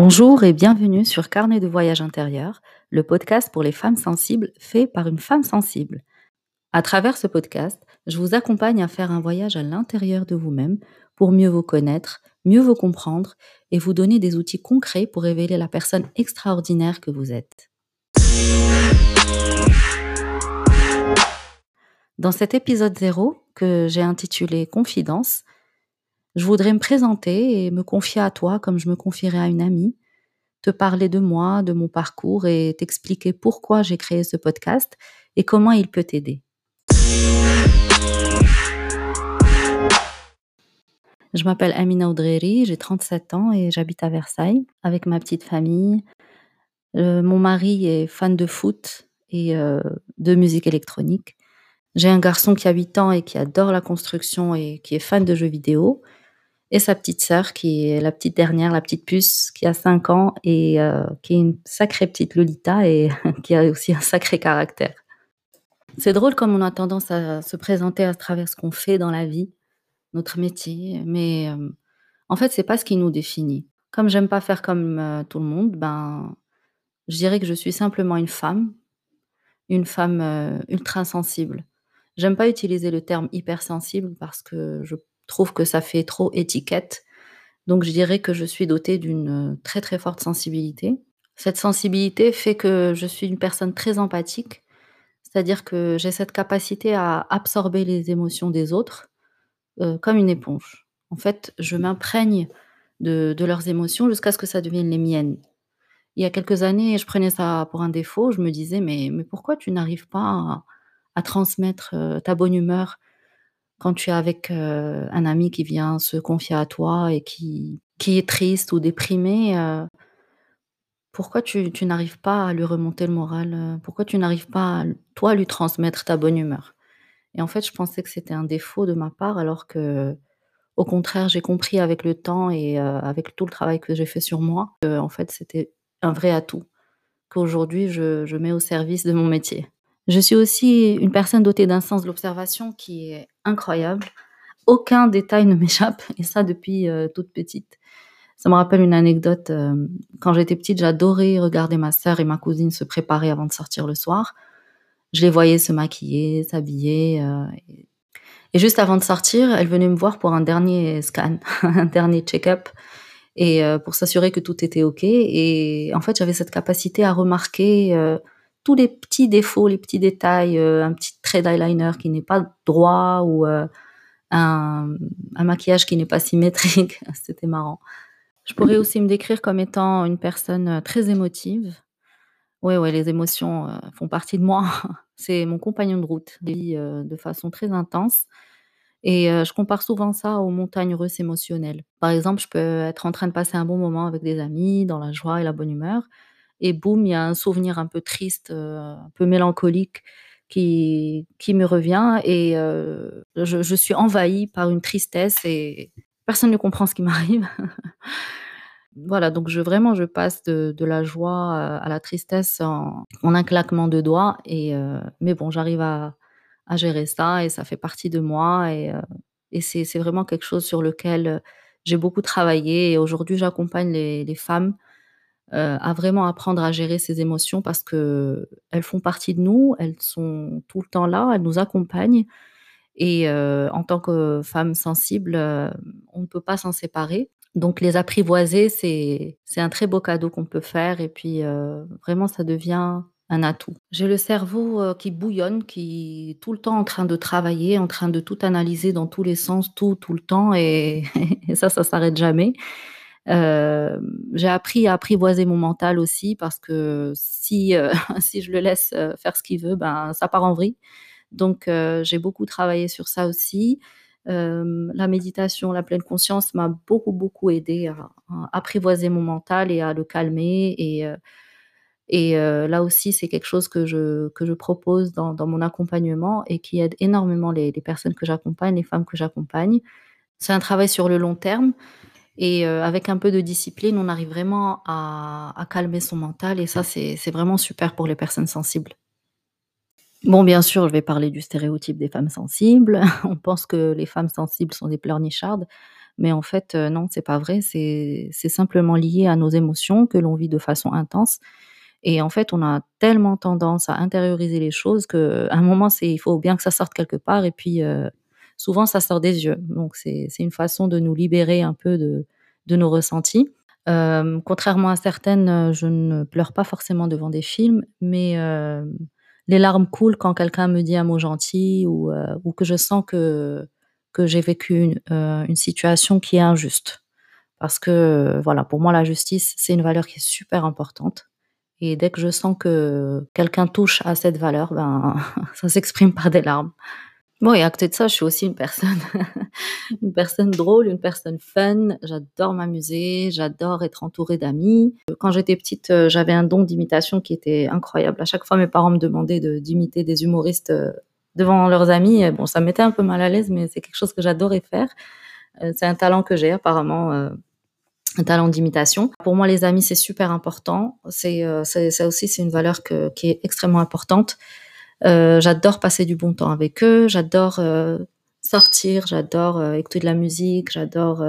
Bonjour et bienvenue sur Carnet de voyage intérieur, le podcast pour les femmes sensibles fait par une femme sensible. À travers ce podcast, je vous accompagne à faire un voyage à l'intérieur de vous-même pour mieux vous connaître, mieux vous comprendre et vous donner des outils concrets pour révéler la personne extraordinaire que vous êtes. Dans cet épisode 0 que j'ai intitulé Confidence, je voudrais me présenter et me confier à toi comme je me confierais à une amie, te parler de moi, de mon parcours et t'expliquer pourquoi j'ai créé ce podcast et comment il peut t'aider. Je m'appelle Amina Oudreri, j'ai 37 ans et j'habite à Versailles avec ma petite famille. Euh, mon mari est fan de foot et euh, de musique électronique. J'ai un garçon qui a 8 ans et qui adore la construction et qui est fan de jeux vidéo et sa petite sœur qui est la petite dernière, la petite puce, qui a 5 ans et euh, qui est une sacrée petite Lolita et qui a aussi un sacré caractère. C'est drôle comme on a tendance à se présenter à travers ce qu'on fait dans la vie, notre métier, mais euh, en fait, c'est pas ce qui nous définit. Comme j'aime pas faire comme euh, tout le monde, ben, je dirais que je suis simplement une femme, une femme ultra sensible. J'aime pas utiliser le terme hypersensible parce que je trouve que ça fait trop étiquette. Donc je dirais que je suis dotée d'une très très forte sensibilité. Cette sensibilité fait que je suis une personne très empathique, c'est-à-dire que j'ai cette capacité à absorber les émotions des autres euh, comme une éponge. En fait, je m'imprègne de, leurs émotions jusqu'à ce que ça devienne les miennes. Il y a quelques années, je prenais ça pour un défaut. Je me disais, mais, mais pourquoi tu n'arrives pas à, transmettre euh, ta bonne humeur quand tu es avec un ami qui vient se confier à toi et qui, qui est triste ou déprimé, pourquoi tu, n'arrives pas à lui remonter le moral Pourquoi tu n'arrives pas, toi, à lui transmettre ta bonne humeur? Et en fait, je pensais que c'était un défaut de ma part, alors que, au contraire, j'ai compris avec le temps et avec tout le travail que j'ai fait sur moi, que, en fait, c'était un vrai atout qu'aujourd'hui je, je mets au service de mon métier. Je suis aussi une personne dotée d'un sens de l'observation qui est incroyable. Aucun détail ne m'échappe, et ça depuis euh, toute petite. Ça me rappelle une anecdote. Euh, quand j'étais petite, j'adorais regarder ma sœur et ma cousine se préparer avant de sortir le soir. Je les voyais se maquiller, s'habiller. Euh, et, juste avant de sortir, elles venaient me voir pour un dernier scan, un dernier check-up, et pour s'assurer que tout était OK. Et en fait, j'avais cette capacité à remarquer tous les petits défauts, les petits détails, euh, un petit trait d'eyeliner qui n'est pas droit ou euh, un, maquillage qui n'est pas symétrique. C'était marrant. Je pourrais aussi me décrire comme étant une personne euh, très émotive. Oui, ouais, les émotions font partie de moi. C'est mon compagnon de route, de façon très intense. Et je compare souvent ça aux montagnes russes émotionnelles. Par exemple, je peux être en train de passer un bon moment avec des amis, dans la joie et la bonne humeur et boum, il y a un souvenir un peu triste, euh, un peu mélancolique qui, qui me revient et euh, je, suis envahie par une tristesse et personne ne comprend ce qui m'arrive. voilà, donc je, vraiment, je passe de, la joie à la tristesse en, un claquement de doigts. Et, euh, mais bon, j'arrive à, gérer ça et ça fait partie de moi. Et, et c'est vraiment quelque chose sur lequel j'ai beaucoup travaillé. Et aujourd'hui, j'accompagne les, les, femmes euh, à vraiment apprendre à gérer ses émotions parce que elles font partie de nous, elles sont tout le temps là, elles nous accompagnent et euh, en tant que femme sensible, euh, on ne peut pas s'en séparer. Donc les apprivoiser, c'est un très beau cadeau qu'on peut faire et puis vraiment ça devient un atout. J'ai le cerveau qui bouillonne, qui est tout le temps en train de travailler, en train de tout analyser dans tous les sens, tout, tout le temps, et, et ça, ça s'arrête jamais. Euh, j'ai appris à apprivoiser mon mental aussi parce que si, euh, si je le laisse euh, faire ce qu'il veut, ben, ça part en vrille. Donc, j'ai beaucoup travaillé sur ça aussi. la méditation, la pleine conscience m'a beaucoup, beaucoup aidé à, apprivoiser mon mental et à le calmer. Et, là aussi, c'est quelque chose que je, que je propose dans, mon accompagnement et qui aide énormément les personnes que j'accompagne, les femmes que j'accompagne. C'est un travail sur le long terme. Et euh, avec un peu de discipline, on arrive vraiment à, calmer son mental. Et ça, c'est vraiment super pour les personnes sensibles. Bon, bien sûr, je vais parler du stéréotype des femmes sensibles. On pense que les femmes sensibles sont des pleurnichardes. Mais en fait, heu, non, c'est pas vrai, c'est simplement lié à nos émotions que l'on vit de façon intense et en fait, on a tellement tendance à intérioriser les choses qu'à un moment, il faut bien que ça sorte quelque part et puis, heu, souvent ça sort des yeux. Donc c'est une façon de nous libérer un peu de de nos ressentis. Hem, contrairement à certaines, heu, je ne pleure pas forcément devant des films, mais hem, les larmes coulent quand quelqu'un me dit un mot gentil ou, ou que je sens que que j'ai vécu une, une situation qui est injuste. Parce que, voilà, pour moi, la justice, c'est une valeur qui est super importante et dès que je sens que quelqu'un touche à cette valeur, ben, ça s'exprime par des larmes. Bon et à côté de ça, je suis aussi une personne une personne drôle, une personne fun. J'adore m'amuser, j'adore être entourée d'amis. Quand j'étais petite, heu, j'avais un don d'imitation qui était incroyable. À chaque fois, mes parents me demandaient de d'imiter des humoristes, heu, devant leurs amis bon, ça me mettait un peu mal à l'aise, mais c'est quelque chose que j'adorais faire. Heu, c'est un talent que j'ai apparemment, un talent d'imitation. Pour moi, les amis, c'est super important. C'est, ça aussi, c'est une valeur qui est extrêmement importante. Heu, j'adore passer du bon temps avec eux, j'adore, heu, sortir, j'adore, heu, écouter de la musique, j'adore,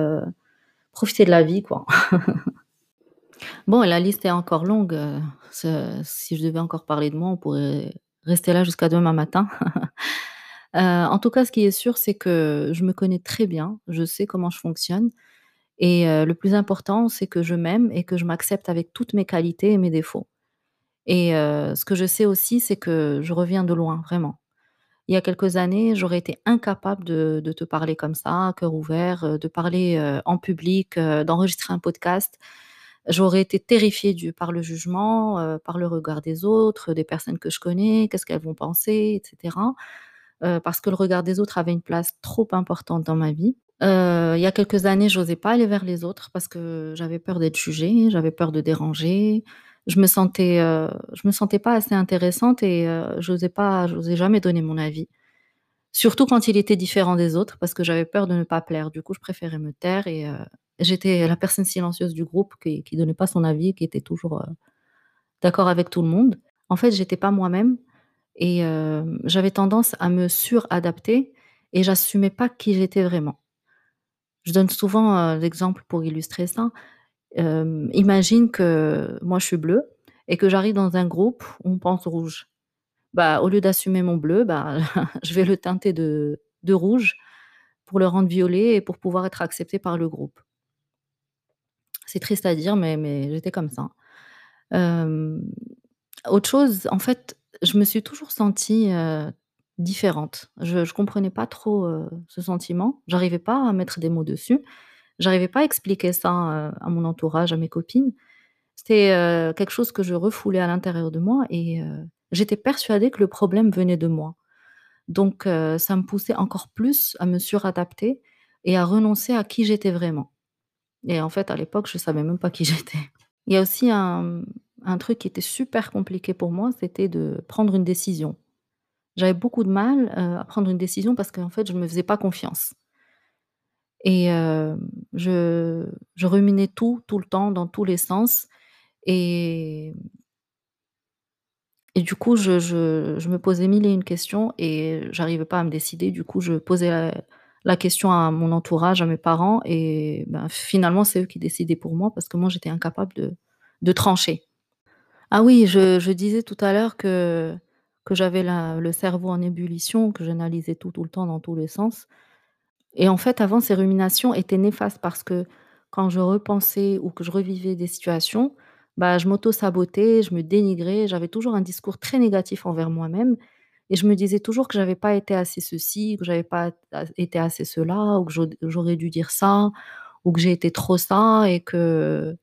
profiter de la vie, quoi. Bon la liste est encore longue, si je devais encore parler de moi, on pourrait rester là jusqu'à demain matin. En tout cas, ce qui est sûr, c'est que je me connais très bien, je sais comment je fonctionne et le plus important, c'est que je m'aime et que je m'accepte avec toutes mes qualités et mes défauts et heu, ce que je sais aussi, c'est que je reviens de loin, vraiment. Il y a quelques années, j'aurais été incapable de te parler comme ça, à cœur ouvert, heu, de parler, heu, en public, d'enregistrer un podcast. J'aurais été terrifiée par le jugement, par le regard des autres, des personnes que je connais, qu'est-ce qu'elles vont penser et cetera. Heu, parce que le regard des autres avait une place trop importante dans ma vie. Il y a quelques années, j'osais pas aller vers les autres parce que j'avais peur d'être jugée, j'avais peur de déranger. Je me sentais, heu, je me sentais pas assez intéressante et heu, j'osais pas j'osais jamais donner mon avis. Surtout quand il était différent des autres parce que j'avais peur de ne pas plaire. Du coup, je préférais me taire et heu, j'étais la personne silencieuse du groupe qui qui donnait pas son avis, qui était toujours, d'accord avec tout le monde. En fait, j'étais pas moi-même et j'avais tendance à me suradapter et j'assumais pas qui j'étais vraiment. Je donne souvent, l'exemple pour illustrer ça. Imagine que moi je suis bleue et que j'arrive dans un groupe où on pense rouge. Bah, au lieu d'assumer mon bleu, bah, je vais le teinter de rouge pour le rendre violet et pour pouvoir être acceptée par le groupe. C'est triste à dire, mais j'étais comme ça. Autre chose, en fait, je me suis toujours sentie, différente. Je je comprenais pas trop, ce sentiment. J'arrivais pas à mettre des mots dessus. J'arrivais pas à expliquer ça, heu, à mon entourage, à mes copines. C'était, heu, quelque chose que je refoulais à l'intérieur de moi et heu, j'étais persuadée que le problème venait de moi. Donc ça me poussait encore plus à me suradapter et à renoncer à qui j'étais vraiment et en fait, à l'époque, je savais même pas qui j'étais. Il y a aussi un, truc qui était super compliqué pour moi, c'était de prendre une décision. J'avais beaucoup de mal, à prendre une décision parce qu'en fait, je me faisais pas confiance et hem, je je ruminais tout, tout le temps, dans tous les sens et et du coup, je je je me posais mille et une questions et j'arrivais pas à me décider. Du coup, je posais la la question à mon entourage, à mes parents et ben, finalement, c'est eux qui décidaient pour moi parce que moi, j'étais incapable de de trancher. Ah oui, je je disais tout à l'heure que que j'avais la le cerveau en ébullition, que j'analysais tout, tout le temps dans tous les sens et en fait, avant, ces ruminations étaient néfastes parce que quand je repensais ou que je revivais des situations, bah, je m'auto-sabotais, je me dénigrais, j'avais toujours un discours très négatif envers moi-même et je me disais toujours que j'avais pas été assez ceci, que j'avais pas été assez cela ou que j'aurais dû dire ça ou que j'ai été trop ça et que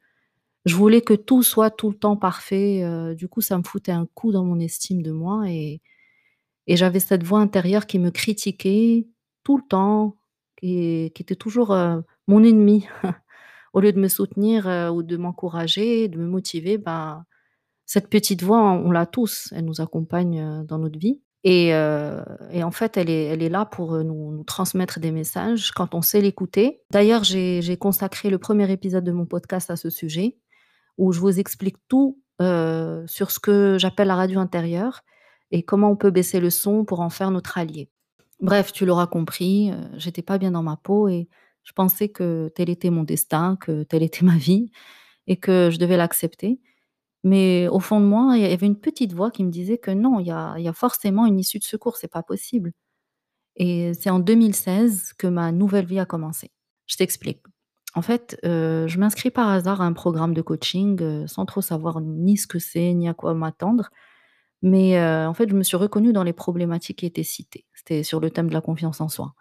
je voulais que tout soit tout le temps parfait, heu, du coup, ça me foutait un coup dans mon estime de moi et j'avais cette voix intérieure qui me critiquait tout le temps, qui était toujours, heu, mon ennemi. Au lieu de me soutenir, heu, ou de m'encourager, de me motiver, ben, cette petite voix, on l'a tous, elle nous accompagne, heu, dans notre vie et en fait, elle est là pour, nous nous transmettre des messages quand on sait l'écouter. D'ailleurs, j'ai consacré le premier épisode de mon podcast à ce sujet, où je vous explique tout, sur ce que j'appelle la radio intérieure et comment on peut baisser le son pour en faire notre allié. Bref, tu l'auras compris, heu, j'étais pas bien dans ma peau et Je pensais que tel était mon destin, que telle était ma vie et que je devais l'accepter. Mais au fond de moi, il y avait une petite voix qui me disait que non, il y a forcément une issue de secours, c'est pas possible. Et c'est en 2016 que ma nouvelle vie a commencé. Je t'explique. En fait, heu, je m'inscris par hasard à un programme de coaching, heu, sans trop savoir ni ce que c'est, ni à quoi m'attendre. Mais, heu, en fait, je me suis reconnue dans les problématiques qui étaient citées. C'était sur le thème de la confiance en soi.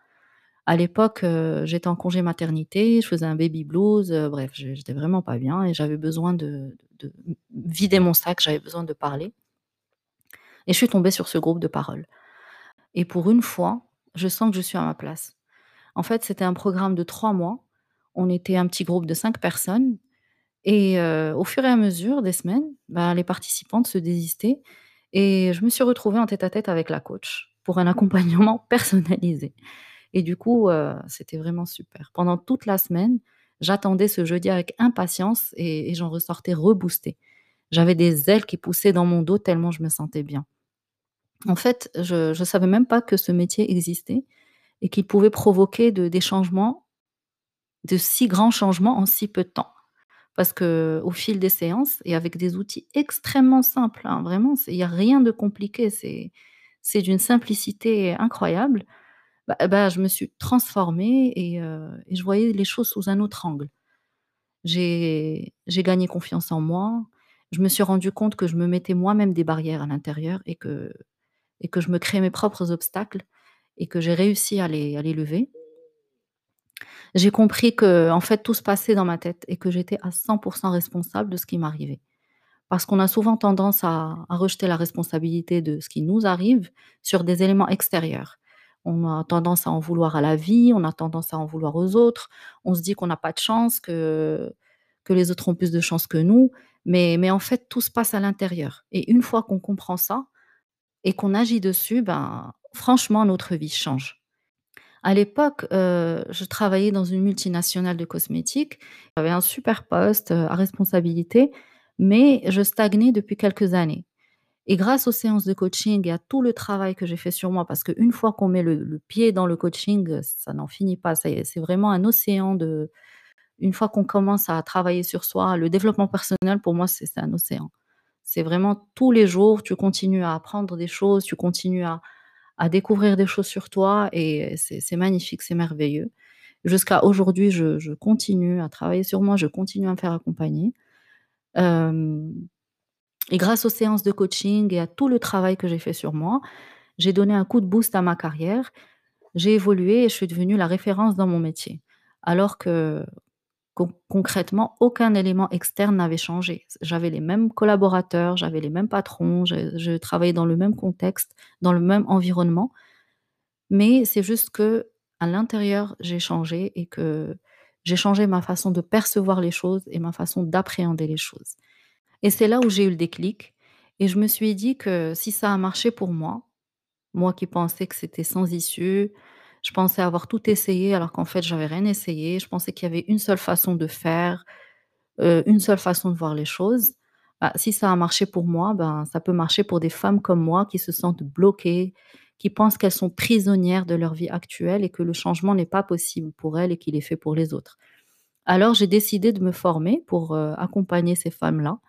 À l'époque, heu, j'étais en congé maternité, je faisais un baby blues, heu, bref, j'étais vraiment pas bien et j'avais besoin de de de vider mon sac, j'avais besoin de parler et je suis tombée sur ce groupe de parole et pour une fois, je sens que je suis à ma place. En fait, c'était un programme de 3 mois. On était un petit groupe de 5 personnes et heu, au fur et à mesure des semaines, bah, les participantes se désistaient et je me suis retrouvée en tête-à-tête avec la coach pour un accompagnement personnalisé et du coup, heu, c'était vraiment super. Pendant toute la semaine, j'attendais ce jeudi avec impatience et j'en ressortais reboostée. J'avais des ailes qui poussaient dans mon dos tellement je me sentais bien. En fait, je je savais même pas que ce métier existait et qu'il pouvait provoquer de des changements, de si grands changements en si peu de temps. Parce qu'au fil des séances et avec des outils extrêmement simples, hein, vraiment, il y a rien de compliqué, c'est c'est d'une simplicité incroyable. Bah bah, je me suis transformée et heu et je voyais les choses sous un autre angle. J'ai j'ai gagné confiance en moi. Je me suis rendu compte que je me mettais moi-même des barrières à l'intérieur et que et que je me créais mes propres obstacles et que j'ai réussi à les à les lever. J'ai compris que en fait, tout se passait dans ma tête et que j'étais à 100% responsable de ce qui m'arrivait. Parce qu'on a souvent tendance à rejeter la responsabilité de ce qui nous arrive sur des éléments extérieurs. On a tendance à en vouloir à la vie, on a tendance à en vouloir aux autres. On se dit qu'on n'a pas de chance, que que les autres ont plus de chance que nous, mais mais en fait, tout se passe à l'intérieur et une fois qu'on comprend ça et qu'on agit dessus, ben, franchement, notre vie change. À l'époque, heu, je travaillais dans une multinationale de cosmétiques. J'avais un super poste, heu, à responsabilité, mais je stagnais depuis quelques années et grâce aux séances de coaching et à tout le travail que j'ai fait sur moi, parce qu'une fois qu'on met le le pied dans le coaching, heu, ça n'en finit pas. C'est vraiment un océan de une fois qu'on commence à travailler sur soi, le développement personnel pour moi, c'est un océan. C'est vraiment tous les jours, tu continues à apprendre des choses, tu continues à à découvrir des choses sur toi et c'est magnifique, c'est merveilleux. Jusqu'à aujourd'hui, je continue à travailler sur moi, je continue à me faire accompagner. Hem et grâce aux séances de coaching et à tout le travail que j'ai fait sur moi, j'ai donné un coup de boost à ma carrière. J'ai évolué et je suis devenue la référence dans mon métier. Alors que concrètement, aucun élément externe n'avait changé. J'avais les mêmes collaborateurs, j'avais les mêmes patrons, je travaillais dans le même contexte, dans le même environnement, mais c'est juste que à l'intérieur, j'ai changé et que j'ai changé ma façon de percevoir les choses et ma façon d'appréhender les choses. Et c'est là où j'ai eu le déclic et je me suis dit que si ça a marché pour moi, moi qui pensais que c'était sans issue, je pensais avoir tout essayé alors qu'en fait j'avais rien essayé. Je pensais qu'il y avait une seule façon de faire, heu, une seule façon de voir les choses. Bah, si ça a marché pour moi, ben, ça peut marcher pour des femmes comme moi qui se sentent bloquées, qui pensent qu'elles sont prisonnières de leur vie actuelle et que le changement n'est pas possible pour elles et qu'il est fait pour les autres. Alors j'ai décidé de me former pour, heu, accompagner ces femmes-là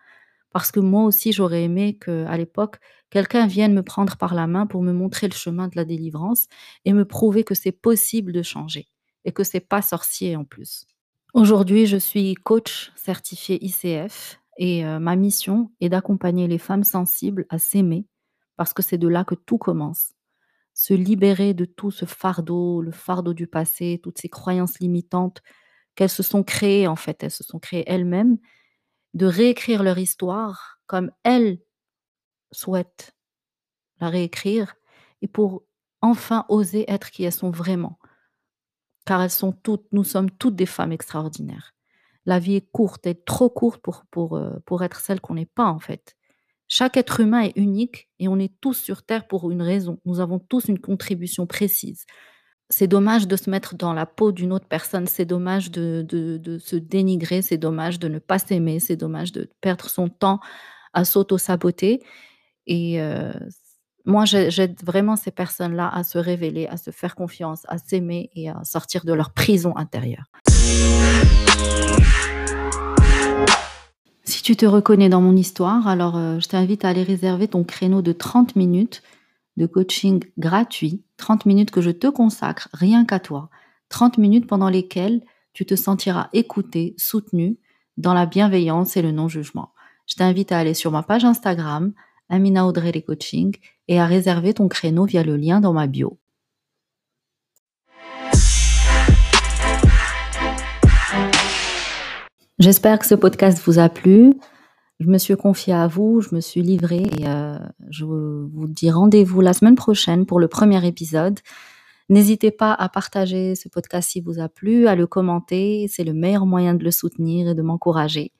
parce que moi aussi, j'aurais aimé qu'à l'époque, quelqu'un vienne me prendre par la main pour me montrer le chemin de la délivrance et me prouver que c'est possible de changer et que c'est pas sorcier en plus. Aujourd'hui, je suis coach certifié ICF et heu, ma mission est d'accompagner les femmes sensibles à s'aimer parce que c'est de là que tout commence. Se libérer de tout ce fardeau, le fardeau du passé, toutes ces croyances limitantes qu'elles se sont créées en fait, elles se sont créées elles-mêmes de réécrire leur histoire comme elles souhaitent la réécrire et pour enfin oser être qui elles sont vraiment. Car elles sont toutes nous sommes toutes des femmes extraordinaires. La vie est courte, elle est trop courte pour pour, heu, pour être celle qu'on n'est pas, en fait. Chaque être humain est unique et on est tous sur terre pour une raison. Nous avons tous une contribution précise. C'est dommage de se mettre dans la peau d'une autre personne, c'est dommage de se dénigrer, c'est dommage de ne pas s'aimer, c'est dommage de perdre son temps à s'auto-saboter et heu, moi, j'aide vraiment ces personnes-là à se révéler, à se faire confiance, à s'aimer et à sortir de leur prison intérieure. Si tu te reconnais dans mon histoire, alors euh, je t'invite à aller réserver ton créneau de 30 minutes de coaching gratuit, 30 minutes que je te consacre rien qu'à toi, 30 minutes pendant lesquelles tu te sentiras écouté, soutenu dans la bienveillance et le non-jugement. Je t'invite à aller sur ma page Instagram, Amina Audrey les Coaching, et à réserver ton créneau via le lien dans ma bio. J'espère que ce podcast vous a plu. Je me suis confiée à vous, je me suis livrée et euh, je vous dis rendez-vous la semaine prochaine pour le premier épisode. N'hésitez pas à partager ce podcast si vous a plu, à le commenter, c'est le meilleur moyen de le soutenir et de m'encourager.